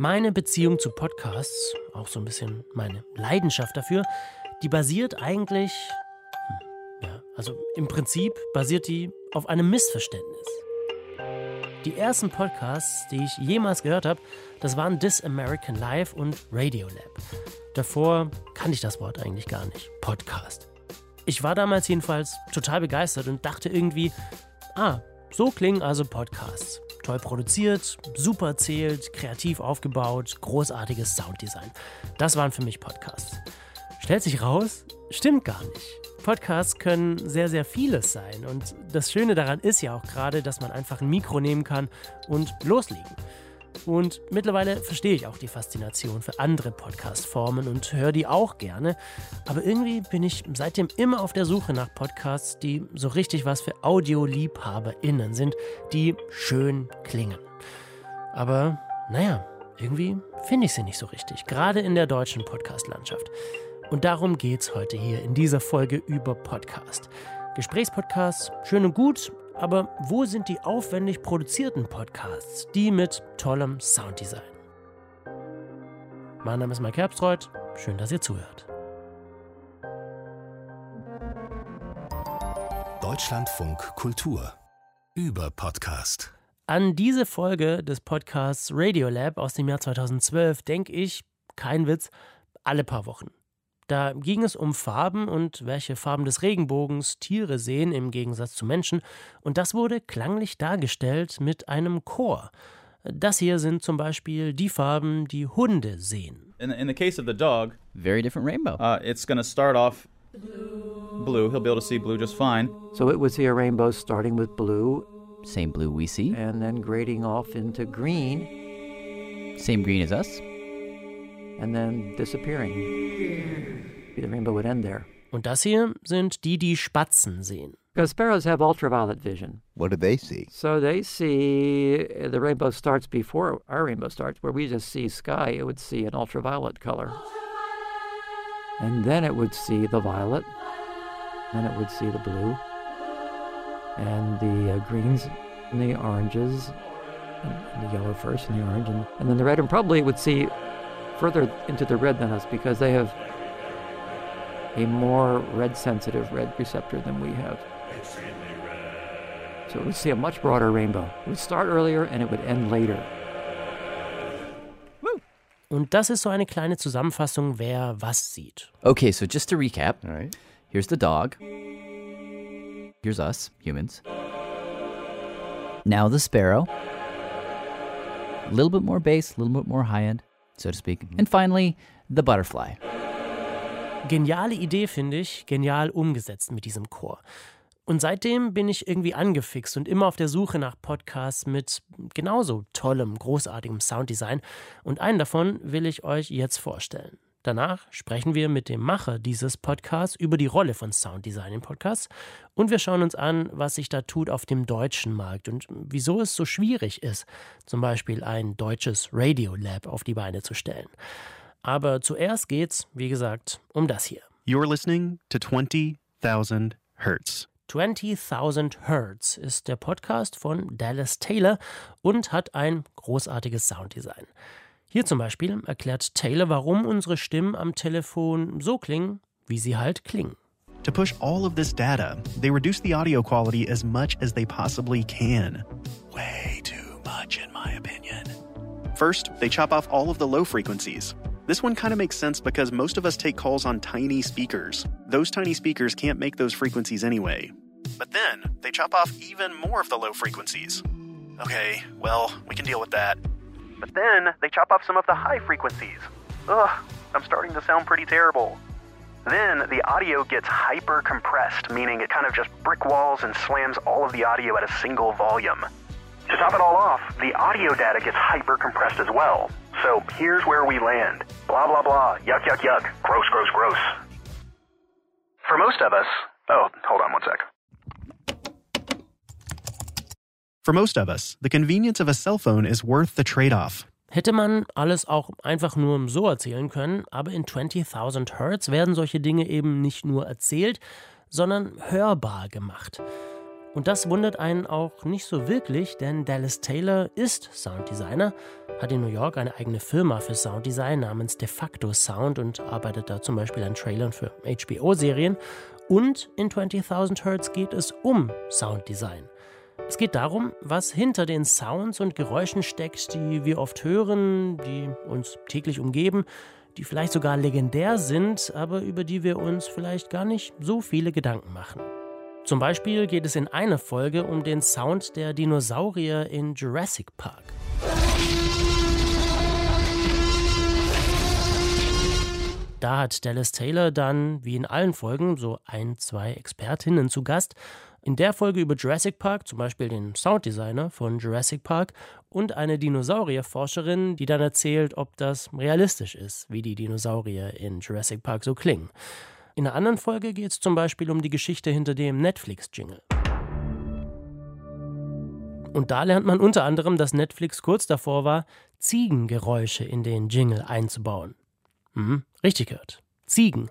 Meine Beziehung zu Podcasts, auch so ein bisschen meine Leidenschaft dafür, die basiert eigentlich, hm, ja, also im Prinzip basiert die auf einem Missverständnis. Die ersten Podcasts, die ich jemals gehört habe, das waren This American Life und Radiolab. Davor kannte ich das Wort eigentlich gar nicht. Podcast. Ich war damals jedenfalls total begeistert und dachte irgendwie, ah, so klingen also Podcasts. Toll produziert, super erzählt, kreativ aufgebaut, großartiges Sounddesign. Das waren für mich Podcasts. Stellt sich raus, stimmt gar nicht. Podcasts können sehr, sehr vieles sein. Und das Schöne daran ist ja auch gerade, dass man einfach ein Mikro nehmen kann und loslegen. Und mittlerweile verstehe ich auch die Faszination für andere Podcast-Formen und höre die auch gerne. Aber irgendwie bin ich seitdem immer auf der Suche nach Podcasts, die so richtig was für AudioliebhaberInnen sind, die schön klingen. Aber naja, irgendwie finde ich sie nicht so richtig, gerade in der deutschen Podcast-Landschaft. Und darum geht es heute hier in dieser Folge über Podcast. Gesprächspodcasts, schön und gut, aber wo sind die aufwendig produzierten Podcasts, die mit tollem Sounddesign? Mein Name ist Mike Herbstreuth, schön, dass ihr zuhört. Deutschlandfunk Kultur über Podcast. An diese Folge des Podcasts Radiolab aus dem Jahr 2012 denke ich, kein Witz, alle paar Wochen. Da ging es um Farben und welche Farben des Regenbogens Tiere sehen im Gegensatz zu Menschen. Und das wurde klanglich dargestellt mit einem Chor. Das hier sind zum Beispiel die Farben, die Hunde sehen. In, in the case of the dog, very different rainbow. uh, it's going to start off blue. He'll be able to see blue just fine. So it would see a rainbow starting with blue Same blue we see. and then grading off into green Same green as us. And then disappearing. The rainbow would end there. Und das hier sind die, die Spatzen sehen. Because sparrows have ultraviolet vision. What do they see? So they see uh, the rainbow starts before our rainbow starts, where we just see sky, it would see an ultraviolet color. And then it would see the violet, then it would see the blue, and the uh, greens and the oranges, and the yellow first and the orange, and, and then the red, and probably it would see further into the red than us because they have a more red sensitive red receptor than we have. So it would see a much broader rainbow. It would start earlier and it would end later. Und das ist so eine kleine Zusammenfassung, wer was sieht. Okay, so just to recap All right. here's the dog. Here's us, humans. Now the sparrow. A little bit more bass, a little bit more high end, so to speak. And finally, the butterfly. Geniale Idee, finde ich, genial umgesetzt mit diesem Chor. Und seitdem bin ich irgendwie angefixt und immer auf der Suche nach Podcasts mit genauso tollem, großartigem Sounddesign. Und einen davon will ich euch jetzt vorstellen. Danach sprechen wir mit dem Macher dieses Podcasts über die Rolle von Sounddesign im Podcast und wir schauen uns an, was sich da tut auf dem deutschen Markt und wieso es so schwierig ist, zum Beispiel ein deutsches Radiolab auf die Beine zu stellen. Aber zuerst geht's, wie gesagt, um das hier. You're listening to 20,000 Hertz. 20.000 Hertz ist der Podcast von Dallas Taylor und hat ein großartiges Sounddesign. Hier zum Beispiel erklärt Taylor, warum unsere Stimmen am Telefon so klingen, wie sie halt klingen. To push all of this data, they reduce the audio quality as much as they possibly can. Way too much, in my opinion. First, they chop off all of the low frequencies. This one kind of makes sense because most of us take calls on tiny speakers. Those tiny speakers can't make those frequencies anyway. But then, they chop off even more of the low frequencies. Okay, well, we can deal with that. But then, they chop off some of the high frequencies. Ugh, I'm starting to sound pretty terrible. Then the audio gets hyper compressed, meaning it kind of just brick walls and slams all of the audio at a single volume. To top it all off, the audio data gets hyper compressed as well. So here's where we land. Blah blah blah, yuck yuck yuck, gross gross gross. For most of us, oh, hold on one sec. For most of us, the convenience of a cell phone is worth the trade off. Hätte man alles auch einfach nur so erzählen können, aber in 20.000 Hertz werden solche Dinge eben nicht nur erzählt, sondern hörbar gemacht. Und das wundert einen auch nicht so wirklich, denn Dallas Taylor ist Sounddesigner, hat in New York eine eigene Firma für Sounddesign namens De facto Sound und arbeitet da zum Beispiel an Trailern für HBO-Serien. Und in 20.000 Hertz geht es um Sounddesign. Es geht darum, was hinter den Sounds und Geräuschen steckt, die wir oft hören, die uns täglich umgeben, die vielleicht sogar legendär sind, aber über die wir uns vielleicht gar nicht so viele Gedanken machen. Zum Beispiel geht es in einer Folge um den Sound der Dinosaurier in Jurassic Park. Da hat Dallas Taylor dann, wie in allen Folgen, so ein, zwei Expertinnen zu Gast. In der Folge über Jurassic Park, zum Beispiel den Sounddesigner von Jurassic Park und eine Dinosaurierforscherin, die dann erzählt, ob das realistisch ist, wie die Dinosaurier in Jurassic Park so klingen. In einer anderen Folge geht es zum Beispiel um die Geschichte hinter dem Netflix-Jingle. Und da lernt man unter anderem, dass Netflix kurz davor war, Ziegengeräusche in den Jingle einzubauen. Mhm, richtig gehört. Ziegen.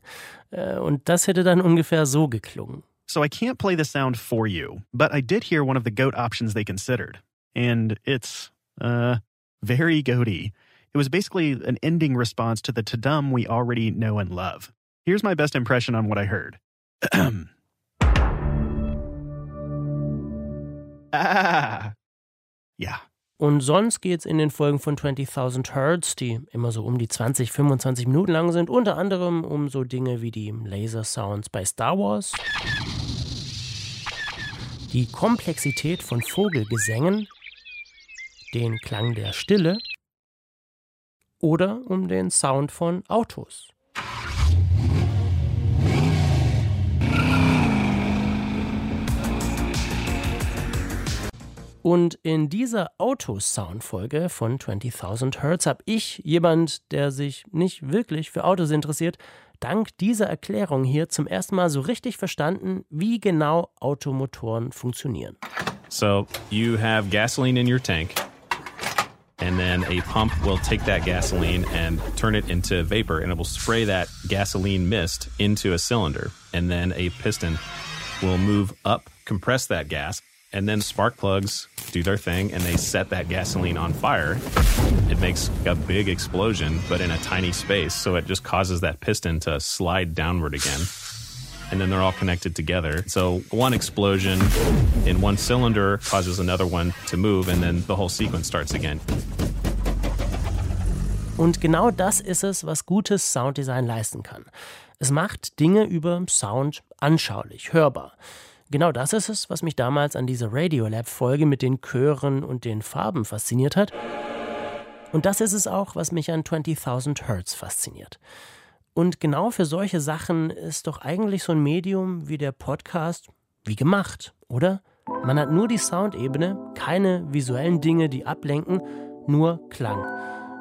Äh, und das hätte dann ungefähr so geklungen. So I can't play the sound for you, but I did hear one of the goat options they considered. And it's, uh, very goaty. It was basically an ending response to the Tadum we already know and love. Here's my best impression on what I heard. ah. Ja. Und sonst geht's in den Folgen von 20.000 Hertz, die immer so um die 20, 25 Minuten lang sind, unter anderem um so Dinge wie die Laser-Sounds bei Star Wars, die Komplexität von Vogelgesängen, den Klang der Stille oder um den Sound von Autos. Und in dieser Autosound-Folge von 20.000 Hertz habe ich, jemand, der sich nicht wirklich für Autos interessiert, dank dieser Erklärung hier zum ersten Mal so richtig verstanden, wie genau Automotoren funktionieren. So, you have gasoline in your tank. And then a pump will take that gasoline and turn it into vapor, and it will spray that gasoline mist into a cylinder. And then a piston will move up, compress that gas, and then spark plugs do their thing and they set that gasoline on fire. It makes a big explosion, but in a tiny space. So it just causes that piston to slide downward again. And then they're all connected together. So one explosion in one cylinder causes another one to move, and then the whole sequence starts again. Und genau das ist es, was gutes Sounddesign leisten kann. Es macht Dinge über Sound anschaulich, hörbar. Genau das ist es, was mich damals an dieser Radiolab-Folge mit den Chören und den Farben fasziniert hat. Und das ist es auch, was mich an 20.000 Hertz fasziniert. Und genau für solche Sachen ist doch eigentlich so ein Medium wie der Podcast wie gemacht, oder? Man hat nur die Soundebene, keine visuellen Dinge, die ablenken, nur Klang.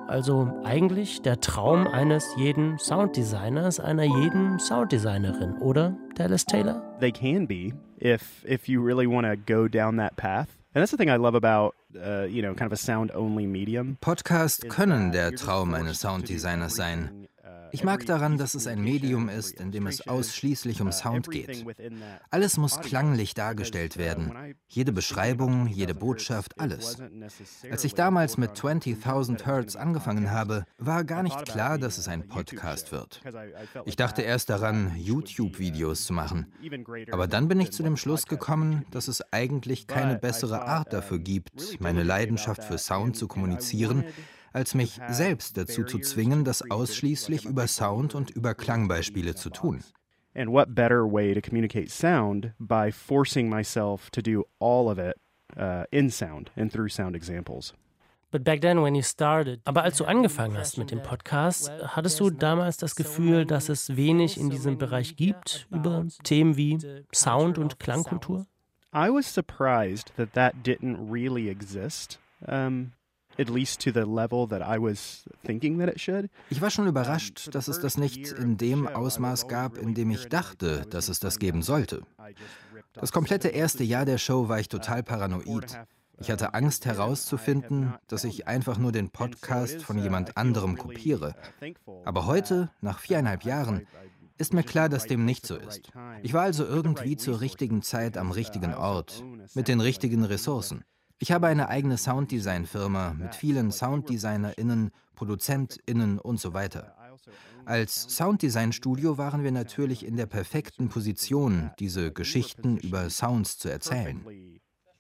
Also eigentlich der Traum eines jeden Sounddesigners, einer jeden Sounddesignerin, oder, Dallas Taylor? They can be if if you really want to go down that path. And that's the thing I love about, uh, you know, kind of a sound-only medium. Podcast können der Traum eines Sounddesigners sein. Ich mag daran, dass es ein Medium ist, in dem es ausschließlich um Sound geht. Alles muss klanglich dargestellt werden. Jede Beschreibung, jede Botschaft, alles. Als ich damals mit 20.000 Hertz angefangen habe, war gar nicht klar, dass es ein Podcast wird. Ich dachte erst daran, YouTube-Videos zu machen. Aber dann bin ich zu dem Schluss gekommen, dass es eigentlich keine bessere Art dafür gibt, meine Leidenschaft für Sound zu kommunizieren, als mich selbst dazu zu zwingen, das ausschließlich über Sound und über Klangbeispiele zu tun. And what better way to communicate sound by forcing myself to do all of it uh, in sound and through sound examples. But back then when you started, aber als du angefangen hast mit dem Podcast, hattest du damals das Gefühl, dass es wenig in diesem Bereich gibt über Themen wie Sound und Klangkultur? I was surprised that that didn't really exist. Um, at least to the level that I was thinking that it should. Ich war schon überrascht, dass es das nicht in dem Ausmaß gab, in dem ich dachte, dass es das geben sollte. Das komplette erste Jahr der Show war ich total paranoid. Ich hatte Angst herauszufinden, dass ich einfach nur den Podcast von jemand anderem kopiere. Aber heute, nach viereinhalb Jahren, Ist mir klar, dass dem nicht so ist. Ich war also irgendwie zur richtigen Zeit am richtigen Ort, mit den richtigen Ressourcen. Ich habe eine eigene Sounddesign-Firma mit vielen SounddesignerInnen, ProduzentInnen und so weiter. Als Sounddesign-Studio waren wir natürlich in der perfekten Position, diese Geschichten über Sounds zu erzählen.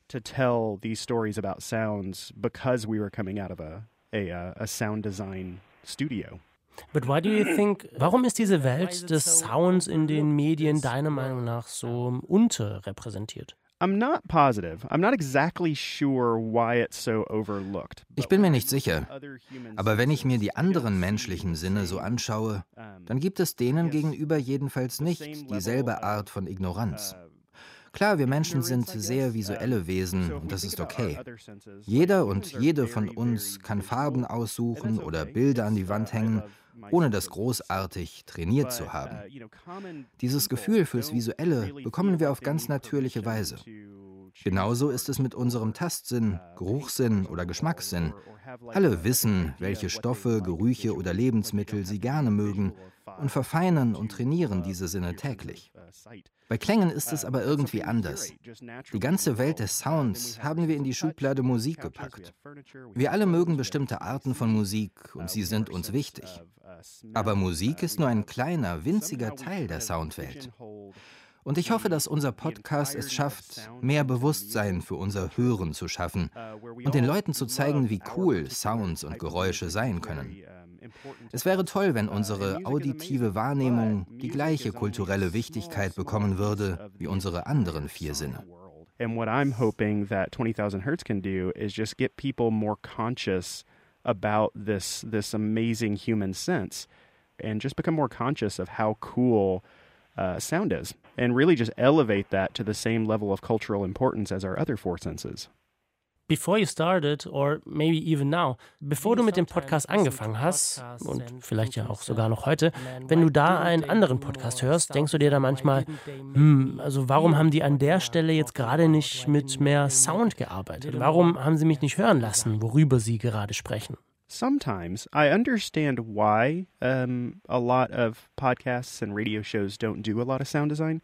To tell these stories about sounds because we were coming out of a, a, a sound design studio. But why do you think, warum ist diese Welt des Sounds in den Medien deiner Meinung nach so unterrepräsentiert? I'm not positive. I'm not exactly sure why it's so overlooked. Ich bin mir nicht sicher. Aber wenn ich mir die anderen menschlichen Sinne so anschaue, dann gibt es denen gegenüber jedenfalls nicht dieselbe Art von Ignoranz. Klar, wir Menschen sind sehr visuelle Wesen und das ist okay. Jeder und jede von uns kann Farben aussuchen oder Bilder an die Wand hängen ohne das großartig trainiert zu haben. Dieses Gefühl fürs Visuelle bekommen wir auf ganz natürliche Weise. Genauso ist es mit unserem Tastsinn, Geruchssinn oder Geschmackssinn. Alle wissen, welche Stoffe, Gerüche oder Lebensmittel sie gerne mögen und verfeinern und trainieren diese Sinne täglich. Bei Klängen ist es aber irgendwie anders. Die ganze Welt des Sounds haben wir in die Schublade Musik gepackt. Wir alle mögen bestimmte Arten von Musik und sie sind uns wichtig. Aber Musik ist nur ein kleiner, winziger Teil der Soundwelt. Und ich hoffe, dass unser Podcast es schafft, mehr Bewusstsein für unser Hören zu schaffen und den Leuten zu zeigen, wie cool Sounds und Geräusche sein können. Es wäre toll, wenn unsere auditive Wahrnehmung die gleiche kulturelle Wichtigkeit bekommen würde wie unsere anderen vier Sinne. And what I'm hoping that 20,000 Hertz can do is just get people more conscious about this this amazing human sense and just become more conscious of how cool uh, sound is and really just elevate that to the same level of cultural importance as our other four senses. Before you started, or maybe even now, bevor du mit dem Podcast angefangen hast, und vielleicht ja auch sogar noch heute, wenn du da einen anderen Podcast hörst, denkst du dir da manchmal, hm, also warum haben die an der Stelle jetzt gerade nicht mit mehr Sound gearbeitet? Warum haben sie mich nicht hören lassen, worüber sie gerade sprechen? Sometimes I understand why um, a lot of podcasts and radio shows don't do a lot of sound design.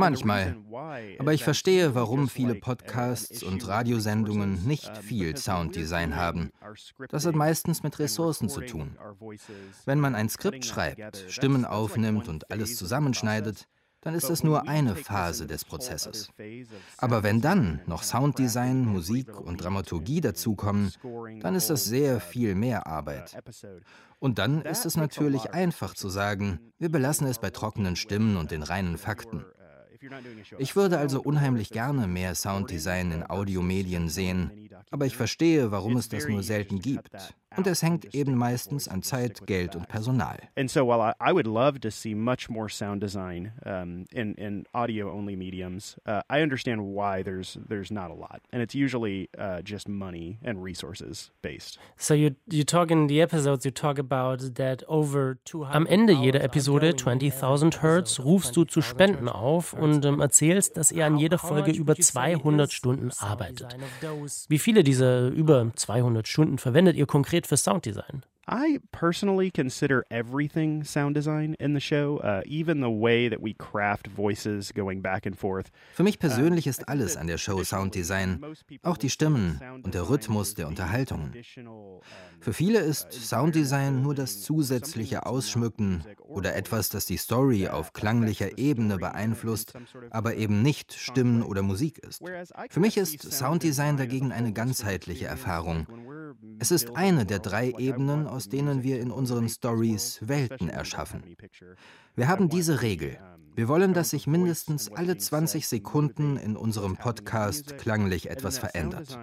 Manchmal. Aber ich verstehe, warum viele Podcasts und Radiosendungen nicht viel Sounddesign haben. Das hat meistens mit Ressourcen zu tun. Wenn man ein Skript schreibt, Stimmen aufnimmt und alles zusammenschneidet, dann ist es nur eine Phase des Prozesses. Aber wenn dann noch Sounddesign, Musik und Dramaturgie dazukommen, dann ist das sehr viel mehr Arbeit. Und dann ist es natürlich einfach zu sagen, wir belassen es bei trockenen Stimmen und den reinen Fakten. Ich würde also unheimlich gerne mehr Sounddesign in Audiomedien sehen, aber ich verstehe, warum es das nur selten gibt. Und es hängt eben meistens an Zeit, Geld und Personal. And so while I, would love to see much more sound design um, in, in audio-only mediums, uh, I understand why there's there's not a lot, and it's usually uh, just money and resources based. So you you talk in the episodes you talk about that over 200 Am Ende jeder Episode 20.000 Hertz rufst du zu Spenden auf und ähm, erzählst, dass ihr an jeder Folge über 200 Stunden arbeitet. Wie viele dieser über 200 Stunden verwendet ihr konkret for sound design. I personally consider everything sound design in the show, uh, even the way that we craft voices going back and forth. Für mich persönlich ist alles an der Show Sounddesign, auch die Stimmen und der Rhythmus der Unterhaltungen. Für viele ist Sounddesign nur das zusätzliche Ausschmücken oder etwas, das die Story auf klanglicher Ebene beeinflusst, aber eben nicht Stimmen oder Musik ist. Für mich ist Sounddesign dagegen eine ganzheitliche Erfahrung. Es ist eine der drei Ebenen, aus denen wir in unseren Stories Welten erschaffen. Wir haben diese Regel. Wir wollen, dass sich mindestens alle 20 Sekunden in unserem Podcast klanglich etwas verändert.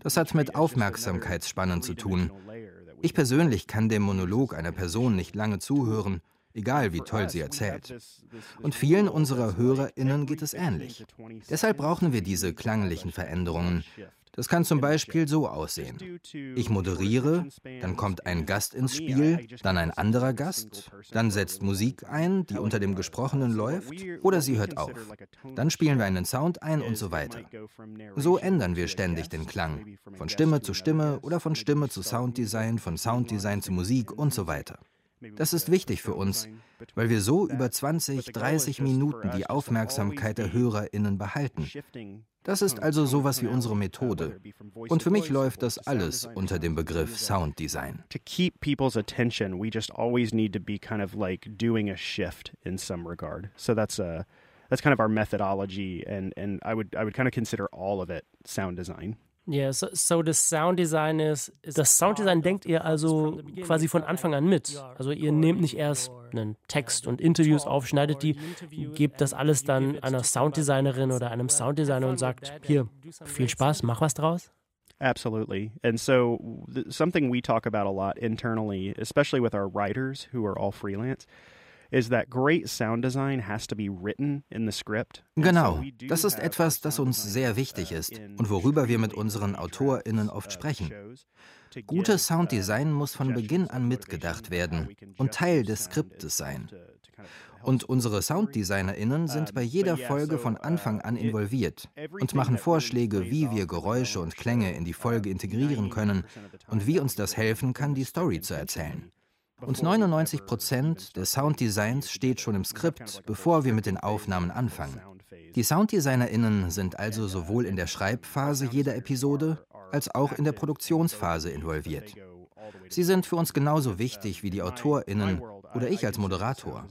Das hat mit Aufmerksamkeitsspannen zu tun. Ich persönlich kann dem Monolog einer Person nicht lange zuhören, egal wie toll sie erzählt. Und vielen unserer Hörerinnen geht es ähnlich. Deshalb brauchen wir diese klanglichen Veränderungen, das kann zum Beispiel so aussehen. Ich moderiere, dann kommt ein Gast ins Spiel, dann ein anderer Gast, dann setzt Musik ein, die unter dem Gesprochenen läuft, oder sie hört auf. Dann spielen wir einen Sound ein und so weiter. So ändern wir ständig den Klang, von Stimme zu Stimme oder von Stimme zu Sounddesign, von Sounddesign zu Musik und so weiter. Das ist wichtig für uns, weil wir so über 20, 30 Minuten die Aufmerksamkeit der HörerInnen behalten. Das ist also sowas wie unsere Methode. Und für mich läuft das alles unter dem Begriff Sounddesign. That's kind of our methodology and and I would I would kind of consider all of it sound design. Ja, yeah, so, so das Sounddesign ist, das Sounddesign denkt ihr also quasi von Anfang an mit. Also ihr nehmt nicht erst einen Text und Interviews auf, schneidet die, gebt das alles dann einer Sounddesignerin oder einem Sounddesigner und sagt, hier, viel Spaß, mach was draus. Absolutely. And so, something we talk about a lot internally, especially with our writers who are all freelance, is that great sound design has to be written in the script. Genau, das ist etwas, das uns sehr wichtig ist und worüber wir mit unseren AutorInnen oft sprechen. Gutes Sounddesign muss von Beginn an mitgedacht werden und Teil des Skriptes sein. Und unsere SounddesignerInnen sind bei jeder Folge von Anfang an involviert und machen Vorschläge, wie wir Geräusche und Klänge in die Folge integrieren können und wie uns das helfen kann, die Story zu erzählen. Und 99 Prozent des Sounddesigns steht schon im Skript, bevor wir mit den Aufnahmen anfangen. Die SounddesignerInnen sind also sowohl in der Schreibphase jeder Episode als auch in der Produktionsphase involviert. Sie sind für uns genauso wichtig wie die AutorInnen oder ich als Moderator.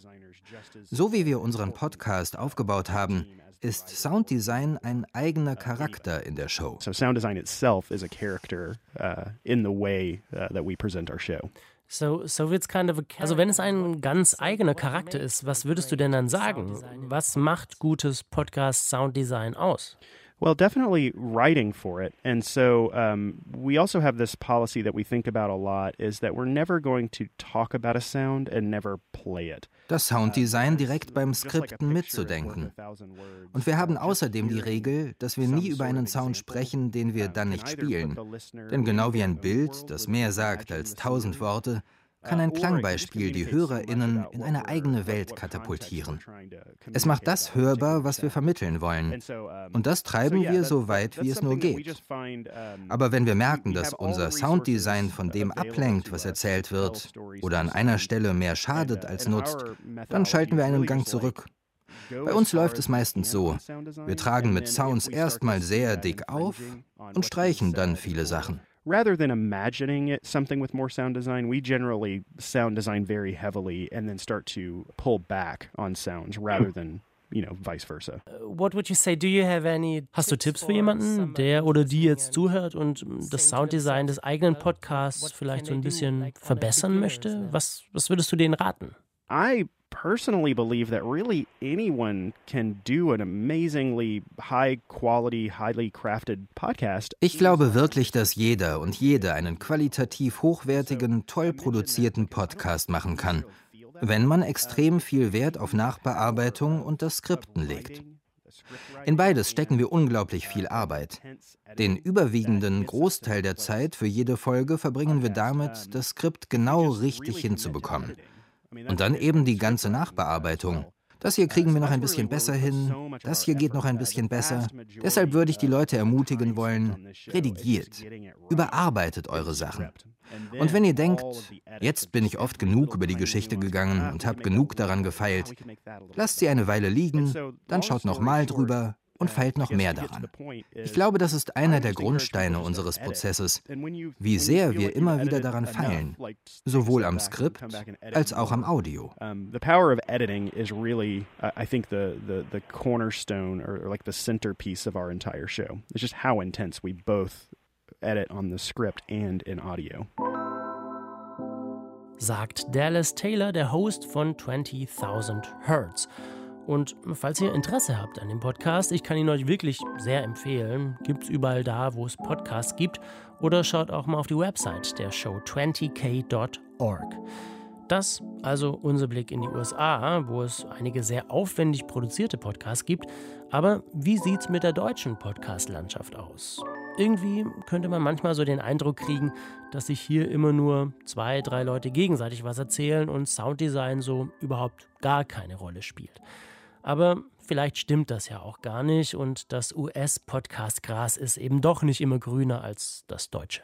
So wie wir unseren Podcast aufgebaut haben, ist Sounddesign ein eigener Charakter in der Show. So sound itself is a character uh, in the way uh, that we present our show. So, so wird's kind of also wenn es ein ganz eigener Charakter ist, was würdest du denn dann sagen? Was macht gutes Podcast Sounddesign aus? Well, definitely writing for it. And so um, we also have this policy that we think about a lot is that we're never going to talk about a sound and never play it. Das Sounddesign direkt beim Skripten mitzudenken. Und wir haben außerdem die Regel, dass wir nie über einen Sound sprechen, den wir dann nicht spielen. Denn genau wie ein Bild, das mehr sagt als tausend Worte, kann ein Klangbeispiel die HörerInnen in eine eigene Welt katapultieren. Es macht das hörbar, was wir vermitteln wollen. Und das treiben wir so weit, wie es nur geht. Aber wenn wir merken, dass unser Sounddesign von dem ablenkt, was erzählt wird, oder an einer Stelle mehr schadet als nutzt, dann schalten wir einen Gang zurück. Bei uns läuft es meistens so. Wir tragen mit Sounds erstmal sehr dick auf und streichen dann viele Sachen rather than imagining it something with more sound design, we generally sound design very heavily and then start to pull back on sounds rather than you know, vice versa. Uh, what would you say? Do you have any Hast du Tipps für jemanden, der oder die jetzt zuhört und das Sounddesign des eigenen Podcasts vielleicht so ein bisschen verbessern möchte? Was, was würdest du denen raten? I personally believe that really anyone can do an amazingly high quality, highly crafted podcast. Ich glaube wirklich, dass jeder und jede einen qualitativ hochwertigen, toll produzierten Podcast machen kann, wenn man extrem viel Wert auf Nachbearbeitung und das Skripten legt. In beides stecken wir unglaublich viel Arbeit. Den überwiegenden Großteil der Zeit für jede Folge verbringen wir damit, das Skript genau richtig hinzubekommen. Und dann eben die ganze Nachbearbeitung. Das hier kriegen wir noch ein bisschen besser hin, das hier geht noch ein bisschen besser. Deshalb würde ich die Leute ermutigen wollen, redigiert, überarbeitet eure Sachen. Und wenn ihr denkt, jetzt bin ich oft genug über die Geschichte gegangen und habe genug daran gefeilt, lasst sie eine Weile liegen, dann schaut nochmal drüber, und feilt noch mehr daran. Ich glaube, das ist einer der Grundsteine unseres Prozesses, wie sehr wir immer wieder daran feilen, sowohl am Skript als auch am Audio. The power of editing is really, I think, the, the, the cornerstone or like the centerpiece of our entire show. It's just how intense we both edit on the script and in audio sagt Dallas Taylor, der Host von 20.000 Hertz. Und falls ihr Interesse habt an dem Podcast, ich kann ihn euch wirklich sehr empfehlen. Gibt es überall da, wo es Podcasts gibt. Oder schaut auch mal auf die Website der Show 20k.org. Das also unser Blick in die USA, wo es einige sehr aufwendig produzierte Podcasts gibt. Aber wie sieht es mit der deutschen Podcast-Landschaft aus? Irgendwie könnte man manchmal so den Eindruck kriegen, dass sich hier immer nur zwei, drei Leute gegenseitig was erzählen und Sounddesign so überhaupt gar keine Rolle spielt. Aber vielleicht stimmt das ja auch gar nicht und das US-Podcast-Gras ist eben doch nicht immer grüner als das deutsche.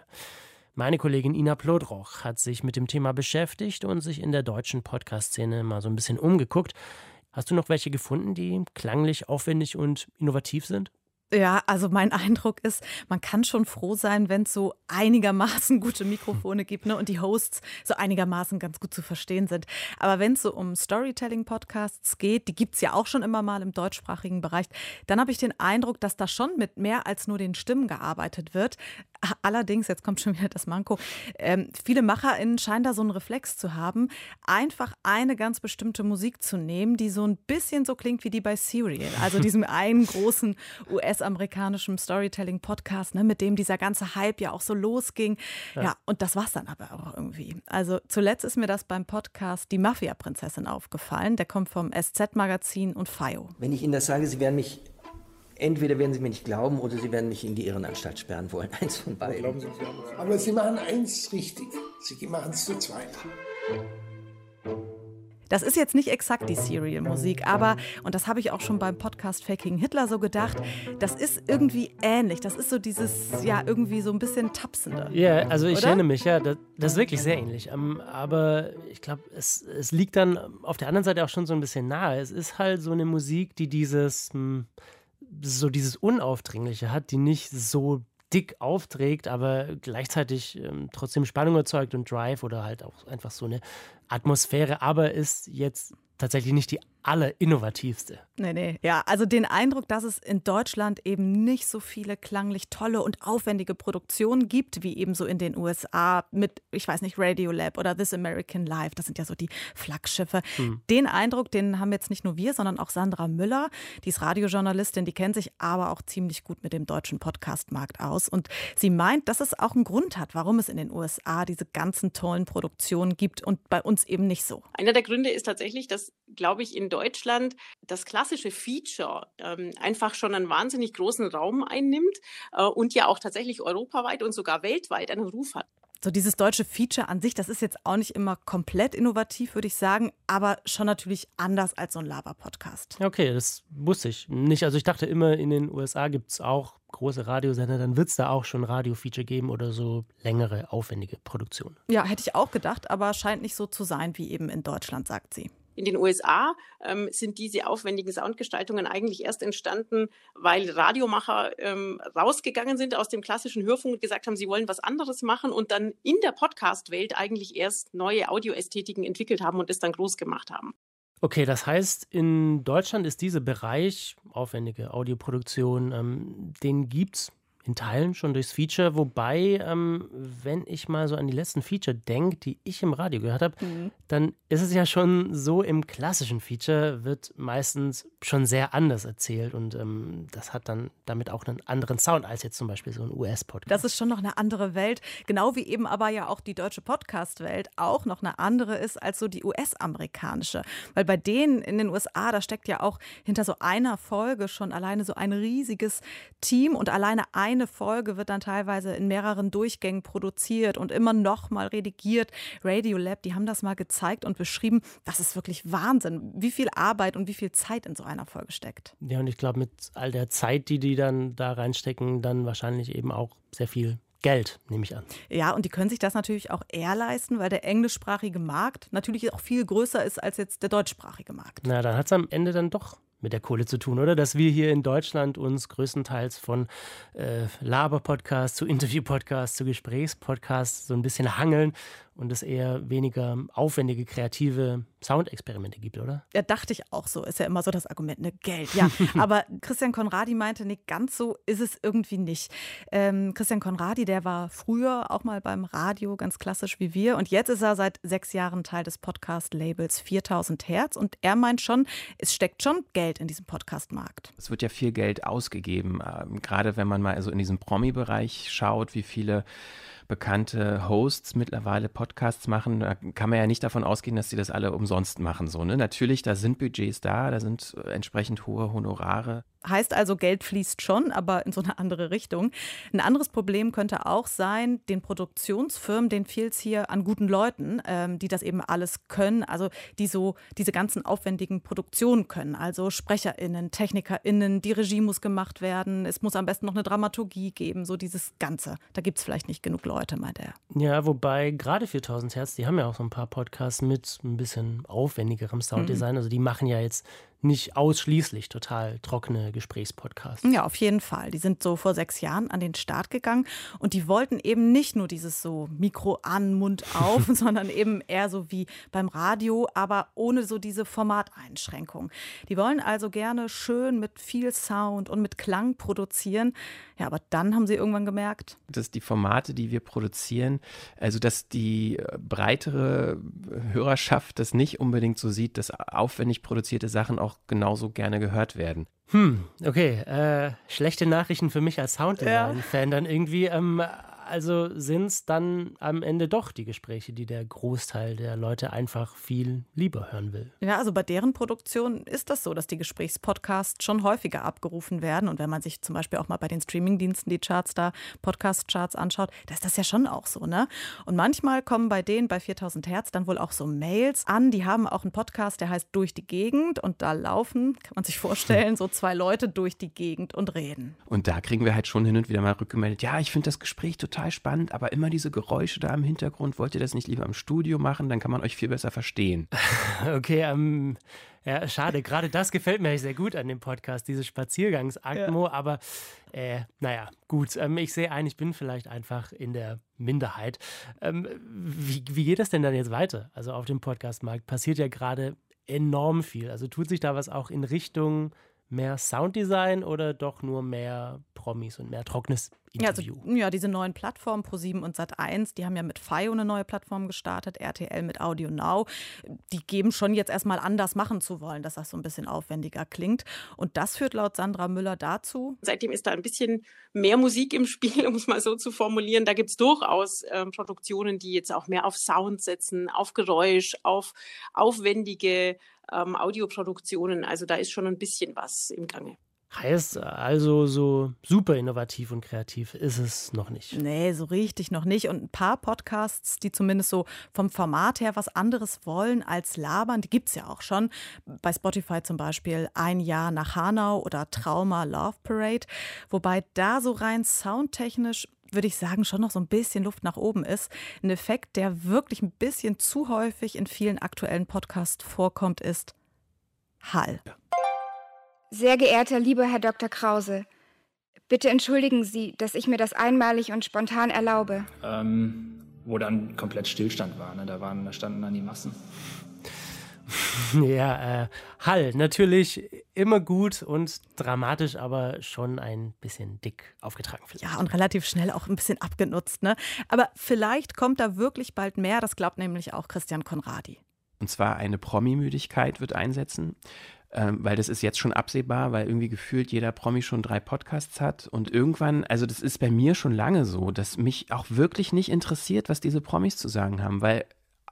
Meine Kollegin Ina Plodroch hat sich mit dem Thema beschäftigt und sich in der deutschen Podcast-Szene mal so ein bisschen umgeguckt. Hast du noch welche gefunden, die klanglich aufwendig und innovativ sind? Ja, also mein Eindruck ist, man kann schon froh sein, wenn es so einigermaßen gute Mikrofone gibt ne, und die Hosts so einigermaßen ganz gut zu verstehen sind. Aber wenn es so um Storytelling-Podcasts geht, die gibt es ja auch schon immer mal im deutschsprachigen Bereich, dann habe ich den Eindruck, dass da schon mit mehr als nur den Stimmen gearbeitet wird. Allerdings, jetzt kommt schon wieder das Manko, ähm, viele MacherInnen scheinen da so einen Reflex zu haben, einfach eine ganz bestimmte Musik zu nehmen, die so ein bisschen so klingt wie die bei Serial, also diesem einen großen US-amerikanischen Storytelling-Podcast, ne, mit dem dieser ganze Hype ja auch so losging. Ja, ja und das war es dann aber auch irgendwie. Also zuletzt ist mir das beim Podcast Die Mafia-Prinzessin aufgefallen. Der kommt vom SZ-Magazin und FIO. Wenn ich Ihnen das sage, Sie werden mich Entweder werden Sie mir nicht glauben oder Sie werden mich in die Irrenanstalt sperren wollen. Eins von beiden. Sie, Aber Sie machen eins richtig. Sie machen es zu zweit. Das ist jetzt nicht exakt die Serial-Musik, aber, und das habe ich auch schon beim Podcast Faking Hitler so gedacht, das ist irgendwie ähnlich. Das ist so dieses, ja, irgendwie so ein bisschen tapsende. Ja, also ich oder? erinnere mich, ja, das, das, ist wirklich sehr ähnlich. Ähm, aber ich glaube, es, es liegt dann auf der anderen Seite auch schon so ein bisschen nahe. Es ist halt so eine Musik, die dieses. Hm, so dieses Unaufdringliche hat, die nicht so dick aufträgt, aber gleichzeitig ähm, trotzdem Spannung erzeugt und Drive oder halt auch einfach so eine Atmosphäre, aber ist jetzt tatsächlich nicht die allerinnovativste. Nee, nee. Ja, also den Eindruck, dass es in Deutschland eben nicht so viele klanglich tolle und aufwendige Produktionen gibt, wie eben so in den USA mit, ich weiß nicht, Radiolab oder This American Life. Das sind ja so die Flaggschiffe. Hm. Den Eindruck, den haben jetzt nicht nur wir, sondern auch Sandra Müller. Die ist Radiojournalistin, die kennt sich aber auch ziemlich gut mit dem deutschen Podcastmarkt aus. Und sie meint, dass es auch einen Grund hat, warum es in den USA diese ganzen tollen Produktionen gibt und bei uns eben nicht so. Einer der Gründe ist tatsächlich, dass, glaube ich, in Deutschland das klassische Feature ähm, einfach schon einen wahnsinnig großen Raum einnimmt äh, und ja auch tatsächlich europaweit und sogar weltweit einen Ruf hat. So dieses deutsche Feature an sich, das ist jetzt auch nicht immer komplett innovativ, würde ich sagen, aber schon natürlich anders als so ein Laber-Podcast. Okay, das wusste ich nicht. Also ich dachte immer, in den USA gibt es auch große Radiosender, dann wird es da auch schon Radio-Feature geben oder so längere, aufwendige Produktionen. Ja, hätte ich auch gedacht, aber scheint nicht so zu sein wie eben in Deutschland, sagt sie. In den USA ähm, sind diese aufwendigen Soundgestaltungen eigentlich erst entstanden, weil Radiomacher ähm, rausgegangen sind aus dem klassischen Hörfunk und gesagt haben, sie wollen was anderes machen und dann in der Podcast-Welt eigentlich erst neue Audioästhetiken entwickelt haben und es dann groß gemacht haben. Okay, das heißt, in Deutschland ist dieser Bereich, aufwendige Audioproduktion, ähm, den gibt es in Teilen schon durchs Feature, wobei, ähm, wenn ich mal so an die letzten Feature denke, die ich im Radio gehört habe, mhm. dann ist es ja schon so, im klassischen Feature wird meistens schon sehr anders erzählt und ähm, das hat dann damit auch einen anderen Sound als jetzt zum Beispiel so ein US-Podcast. Das ist schon noch eine andere Welt, genau wie eben aber ja auch die deutsche Podcast-Welt auch noch eine andere ist als so die US-amerikanische. Weil bei denen in den USA, da steckt ja auch hinter so einer Folge schon alleine so ein riesiges Team und alleine ein eine Folge wird dann teilweise in mehreren Durchgängen produziert und immer noch mal redigiert. Radiolab, die haben das mal gezeigt und beschrieben. Das ist wirklich Wahnsinn, wie viel Arbeit und wie viel Zeit in so einer Folge steckt. Ja, und ich glaube, mit all der Zeit, die die dann da reinstecken, dann wahrscheinlich eben auch sehr viel Geld, nehme ich an. Ja, und die können sich das natürlich auch eher leisten, weil der englischsprachige Markt natürlich auch viel größer ist als jetzt der deutschsprachige Markt. Na, dann hat es am Ende dann doch mit der Kohle zu tun, oder? Dass wir hier in Deutschland uns größtenteils von äh, Laber-Podcast zu Interview-Podcast zu Gesprächspodcast so ein bisschen hangeln und es eher weniger aufwendige, kreative Soundexperimente gibt, oder? Ja, dachte ich auch so. Ist ja immer so das Argument, ne? Geld. Ja, aber Christian Konradi meinte, nee, ganz so ist es irgendwie nicht. Ähm, Christian Konradi, der war früher auch mal beim Radio, ganz klassisch wie wir. Und jetzt ist er seit sechs Jahren Teil des Podcast-Labels 4000 Hertz. Und er meint schon, es steckt schon Geld in diesem Podcast-Markt. Es wird ja viel Geld ausgegeben. Ähm, gerade wenn man mal so in diesem Promi-Bereich schaut, wie viele bekannte Hosts mittlerweile Podcasts machen, da kann man ja nicht davon ausgehen, dass sie das alle umsonst machen. So, ne? Natürlich, da sind Budgets da, da sind entsprechend hohe Honorare. Heißt also, Geld fließt schon, aber in so eine andere Richtung. Ein anderes Problem könnte auch sein, den Produktionsfirmen, denen fehlt es hier an guten Leuten, ähm, die das eben alles können, also die so diese ganzen aufwendigen Produktionen können. Also SprecherInnen, TechnikerInnen, die Regie muss gemacht werden, es muss am besten noch eine Dramaturgie geben, so dieses Ganze. Da gibt es vielleicht nicht genug Leute, meint er. Ja, wobei gerade 4000 Hertz, die haben ja auch so ein paar Podcasts mit ein bisschen aufwendigerem Sounddesign. Mhm. Also die machen ja jetzt nicht ausschließlich total trockene Gesprächspodcasts. Ja, auf jeden Fall. Die sind so vor sechs Jahren an den Start gegangen und die wollten eben nicht nur dieses so Mikro an, Mund auf, sondern eben eher so wie beim Radio, aber ohne so diese Formateinschränkung. Die wollen also gerne schön mit viel Sound und mit Klang produzieren. Ja, aber dann haben sie irgendwann gemerkt, dass die Formate, die wir produzieren, also dass die äh, breitere Hörerschaft das nicht unbedingt so sieht, dass aufwendig produzierte Sachen auch genauso gerne gehört werden. Hm, okay. Äh, schlechte Nachrichten für mich als Sounddesign-Fan ja. dann irgendwie. Ähm, also sind es dann am Ende doch die Gespräche, die der Großteil der Leute einfach viel lieber hören will. Ja, also bei deren Produktion ist das so, dass die Gesprächspodcasts schon häufiger abgerufen werden. Und wenn man sich zum Beispiel auch mal bei den Streamingdiensten die Charts da, Podcast-Charts anschaut, da ist das ja schon auch so, ne? Und manchmal kommen bei denen bei 4000 Hertz dann wohl auch so Mails an. Die haben auch einen Podcast, der heißt Durch die Gegend. Und da laufen, kann man sich vorstellen, so zwei Leute durch die Gegend und reden. Und da kriegen wir halt schon hin und wieder mal rückgemeldet, ja, ich finde das Gespräch total total spannend, aber immer diese Geräusche da im Hintergrund. Wollt ihr das nicht lieber im Studio machen? Dann kann man euch viel besser verstehen. Okay, ähm, ja, schade. Gerade das gefällt mir sehr gut an dem Podcast, dieses Spaziergangs-Atmo. Ja. Aber äh, naja, gut. Ähm, ich sehe ein, ich bin vielleicht einfach in der Minderheit. Ähm, wie, wie geht das denn dann jetzt weiter? Also auf dem Podcastmarkt passiert ja gerade enorm viel. Also tut sich da was auch in Richtung mehr Sounddesign oder doch nur mehr Promis und mehr trockenes Interview? Ja, also, ja diese neuen Plattformen Pro7 und Sat1, die haben ja mit FIO eine neue Plattform gestartet, RTL mit Audio Now. Die geben schon jetzt erstmal an, das machen zu wollen, dass das so ein bisschen aufwendiger klingt. Und das führt laut Sandra Müller dazu. Seitdem ist da ein bisschen mehr Musik im Spiel, um es mal so zu formulieren. Da gibt es durchaus äh, Produktionen, die jetzt auch mehr auf Sound setzen, auf Geräusch, auf aufwendige ähm, Audioproduktionen. Also da ist schon ein bisschen was im Gange. Heißt also, so super innovativ und kreativ ist es noch nicht. Nee, so richtig noch nicht. Und ein paar Podcasts, die zumindest so vom Format her was anderes wollen als labern, die gibt es ja auch schon. Bei Spotify zum Beispiel Ein Jahr nach Hanau oder Trauma Love Parade. Wobei da so rein soundtechnisch würde ich sagen, schon noch so ein bisschen Luft nach oben ist. Ein Effekt, der wirklich ein bisschen zu häufig in vielen aktuellen Podcasts vorkommt, ist Hall. Sehr geehrter lieber Herr Dr. Krause, bitte entschuldigen Sie, dass ich mir das einmalig und spontan erlaube. Ähm, wo dann komplett Stillstand war, ne? da, waren, da standen dann die Massen. Ja, äh, Hall, natürlich immer gut und dramatisch, aber schon ein bisschen dick aufgetragen. Vielleicht. Ja, und relativ schnell auch ein bisschen abgenutzt. Ne? Aber vielleicht kommt da wirklich bald mehr, das glaubt nämlich auch Christian Konradi. Und zwar eine Promi-Müdigkeit wird einsetzen. Ähm, weil das ist jetzt schon absehbar, weil irgendwie gefühlt jeder Promi schon drei Podcasts hat. Und irgendwann, also das ist bei mir schon lange so, dass mich auch wirklich nicht interessiert, was diese Promis zu sagen haben, weil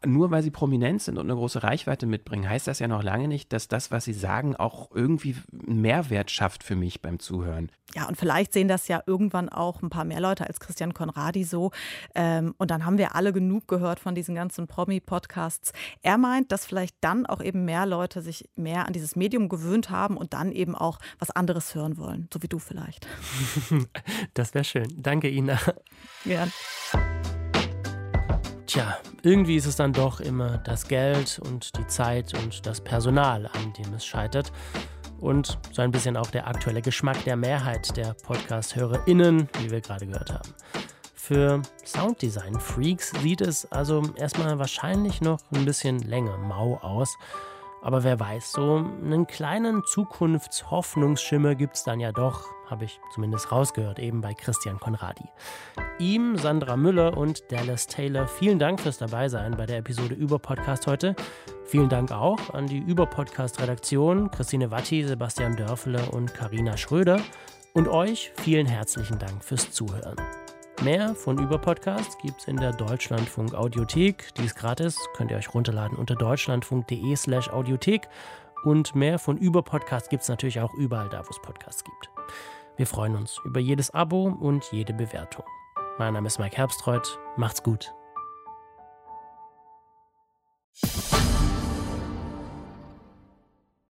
nur weil sie prominent sind und eine große Reichweite mitbringen, heißt das ja noch lange nicht, dass das, was sie sagen, auch irgendwie einen Mehrwert schafft für mich beim Zuhören. Ja, und vielleicht sehen das ja irgendwann auch ein paar mehr Leute als Christian Konradi so. Ähm, und dann haben wir alle genug gehört von diesen ganzen Promi-Podcasts. Er meint, dass vielleicht dann auch eben mehr Leute sich mehr an dieses Medium gewöhnt haben und dann eben auch was anderes hören wollen, so wie du vielleicht. Das wäre schön. Danke, Ina. Gern. Tja, irgendwie ist es dann doch immer das Geld und die Zeit und das Personal, an dem es scheitert. Und so ein bisschen auch der aktuelle Geschmack der Mehrheit der Podcast-HörerInnen, wie wir gerade gehört haben. Für Sounddesign-Freaks sieht es also erstmal wahrscheinlich noch ein bisschen länger mau aus. Aber wer weiß, so einen kleinen Zukunftshoffnungsschimmer gibt es dann ja doch, habe ich zumindest rausgehört, eben bei Christian Konradi. Ihm, Sandra Müller und Dallas Taylor, vielen Dank fürs Dabeisein bei der Episode über Podcast heute. Vielen Dank auch an die Über-Podcast-Redaktion, Christine Watti, Sebastian Dörfele und Karina Schröder. Und euch vielen herzlichen Dank fürs Zuhören. Mehr von Über Podcasts gibt es in der Deutschlandfunk Audiothek. Die ist gratis, könnt ihr euch runterladen unter deutschlandfunk.de slash Audiothek. und mehr von Über Podcast gibt es natürlich auch überall da, wo es Podcasts gibt. Wir freuen uns über jedes Abo und jede Bewertung. Mein Name ist Mike Herbstreuth. Macht's gut.